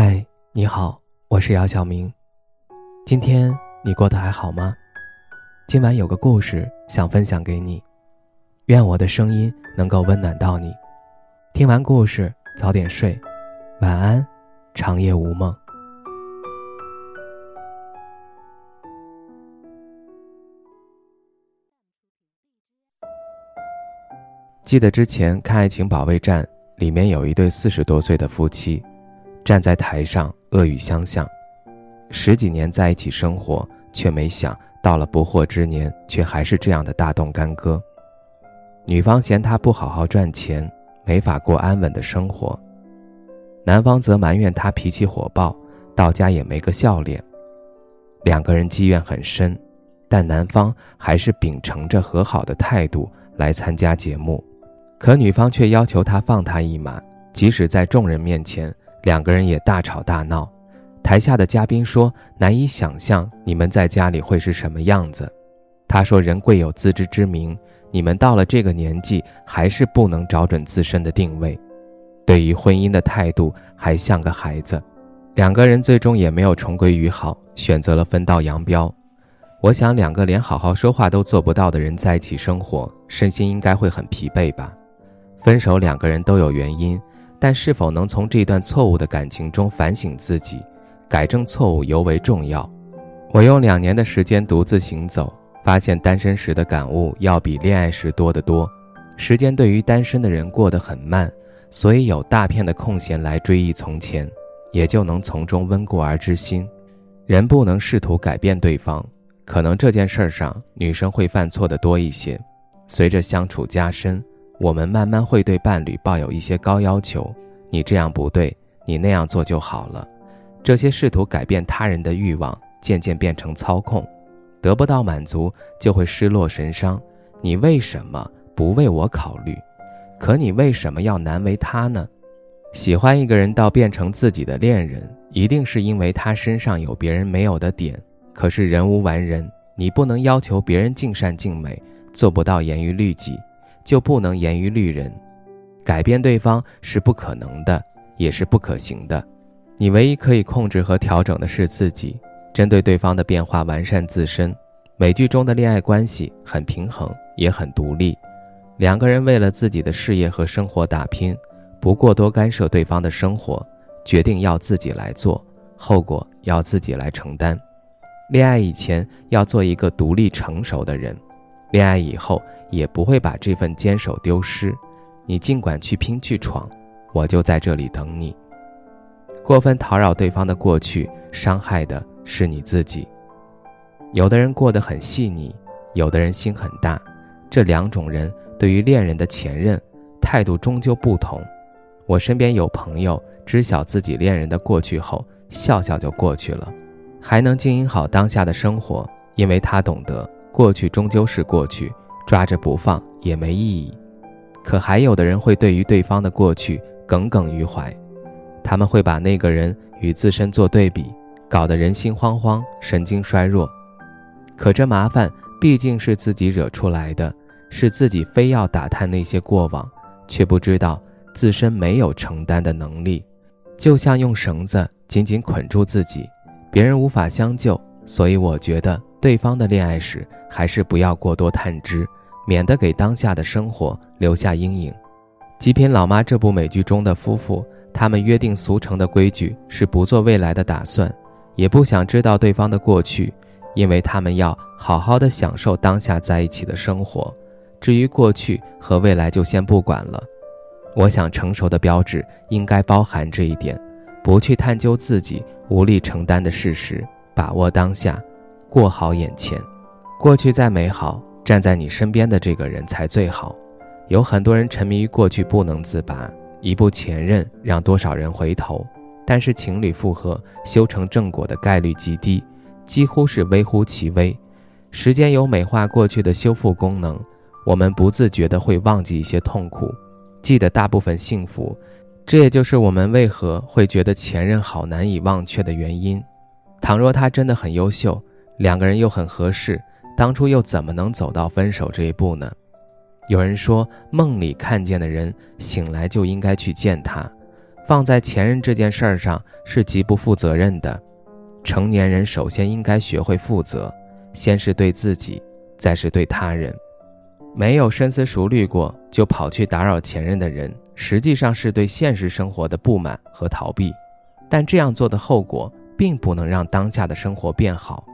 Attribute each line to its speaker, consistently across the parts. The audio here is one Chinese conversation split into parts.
Speaker 1: 嗨，你好，我是姚晓明。今天你过得还好吗？今晚有个故事想分享给你，愿我的声音能够温暖到你。听完故事早点睡，晚安，长夜无梦。记得之前看《爱情保卫战》，里面有一对四十多岁的夫妻。站在台上，恶语相向，十几年在一起生活，却没想到了不惑之年，却还是这样的大动干戈。女方嫌他不好好赚钱，没法过安稳的生活；男方则埋怨他脾气火爆，到家也没个笑脸。两个人积怨很深，但男方还是秉承着和好的态度来参加节目，可女方却要求他放他一马，即使在众人面前。两个人也大吵大闹，台下的嘉宾说：“难以想象你们在家里会是什么样子。”他说：“人贵有自知之明，你们到了这个年纪还是不能找准自身的定位，对于婚姻的态度还像个孩子。”两个人最终也没有重归于好，选择了分道扬镳。我想，两个连好好说话都做不到的人在一起生活，身心应该会很疲惫吧？分手，两个人都有原因。但是否能从这段错误的感情中反省自己，改正错误尤为重要。我用两年的时间独自行走，发现单身时的感悟要比恋爱时多得多。时间对于单身的人过得很慢，所以有大片的空闲来追忆从前，也就能从中温故而知新。人不能试图改变对方，可能这件事上女生会犯错的多一些。随着相处加深。我们慢慢会对伴侣抱有一些高要求，你这样不对，你那样做就好了。这些试图改变他人的欲望，渐渐变成操控，得不到满足就会失落神伤。你为什么不为我考虑？可你为什么要难为他呢？喜欢一个人到变成自己的恋人，一定是因为他身上有别人没有的点。可是人无完人，你不能要求别人尽善尽美，做不到严于律己。就不能严于律人，改变对方是不可能的，也是不可行的。你唯一可以控制和调整的是自己，针对对方的变化完善自身。美剧中的恋爱关系很平衡，也很独立，两个人为了自己的事业和生活打拼，不过多干涉对方的生活，决定要自己来做，后果要自己来承担。恋爱以前要做一个独立成熟的人。恋爱以后也不会把这份坚守丢失，你尽管去拼去闯，我就在这里等你。过分讨扰对方的过去，伤害的是你自己。有的人过得很细腻，有的人心很大，这两种人对于恋人的前任态度终究不同。我身边有朋友知晓自己恋人的过去后，笑笑就过去了，还能经营好当下的生活，因为他懂得。过去终究是过去，抓着不放也没意义。可还有的人会对于对方的过去耿耿于怀，他们会把那个人与自身做对比，搞得人心惶惶、神经衰弱。可这麻烦毕竟是自己惹出来的，是自己非要打探那些过往，却不知道自身没有承担的能力，就像用绳子紧紧捆住自己，别人无法相救。所以我觉得。对方的恋爱史还是不要过多探知，免得给当下的生活留下阴影。《极品老妈》这部美剧中的夫妇，他们约定俗成的规矩是不做未来的打算，也不想知道对方的过去，因为他们要好好的享受当下在一起的生活。至于过去和未来，就先不管了。我想成熟的标志应该包含这一点：不去探究自己无力承担的事实，把握当下。过好眼前，过去再美好，站在你身边的这个人才最好。有很多人沉迷于过去不能自拔，一部前任让多少人回头，但是情侣复合修成正果的概率极低，几乎是微乎其微。时间有美化过去的修复功能，我们不自觉的会忘记一些痛苦，记得大部分幸福。这也就是我们为何会觉得前任好难以忘却的原因。倘若他真的很优秀。两个人又很合适，当初又怎么能走到分手这一步呢？有人说，梦里看见的人，醒来就应该去见他。放在前任这件事儿上是极不负责任的。成年人首先应该学会负责，先是对自己，再是对他人。没有深思熟虑过就跑去打扰前任的人，实际上是对现实生活的不满和逃避。但这样做的后果，并不能让当下的生活变好。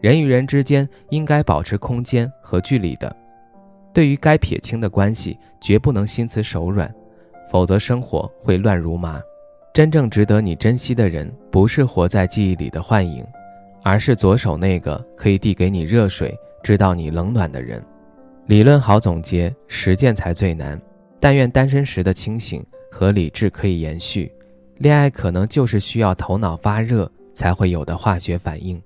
Speaker 1: 人与人之间应该保持空间和距离的。对于该撇清的关系，绝不能心慈手软，否则生活会乱如麻。真正值得你珍惜的人，不是活在记忆里的幻影，而是左手那个可以递给你热水、知道你冷暖的人。理论好总结，实践才最难。但愿单身时的清醒和理智可以延续，恋爱可能就是需要头脑发热才会有的化学反应。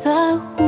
Speaker 2: 在乎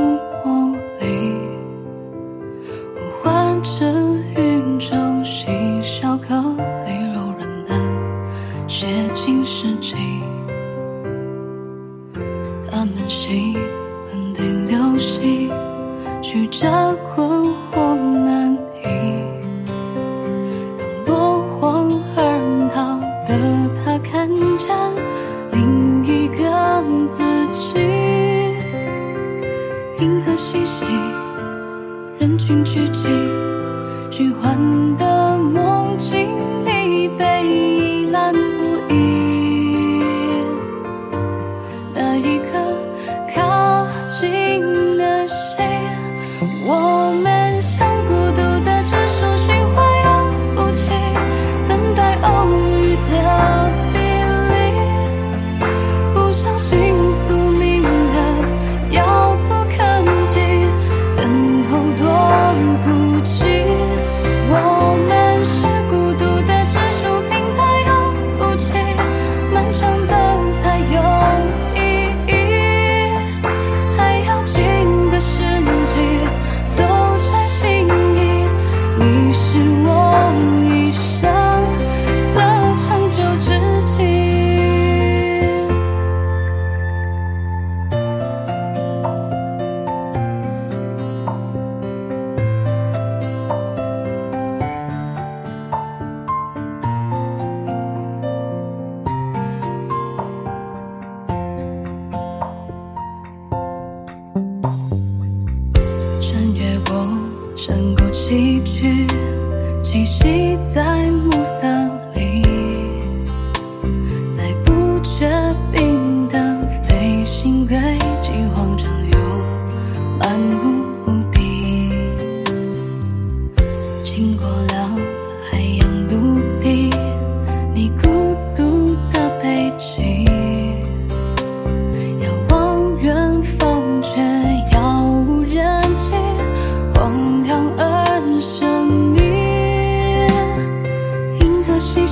Speaker 2: 去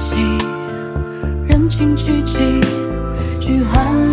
Speaker 2: 息人群聚集聚欢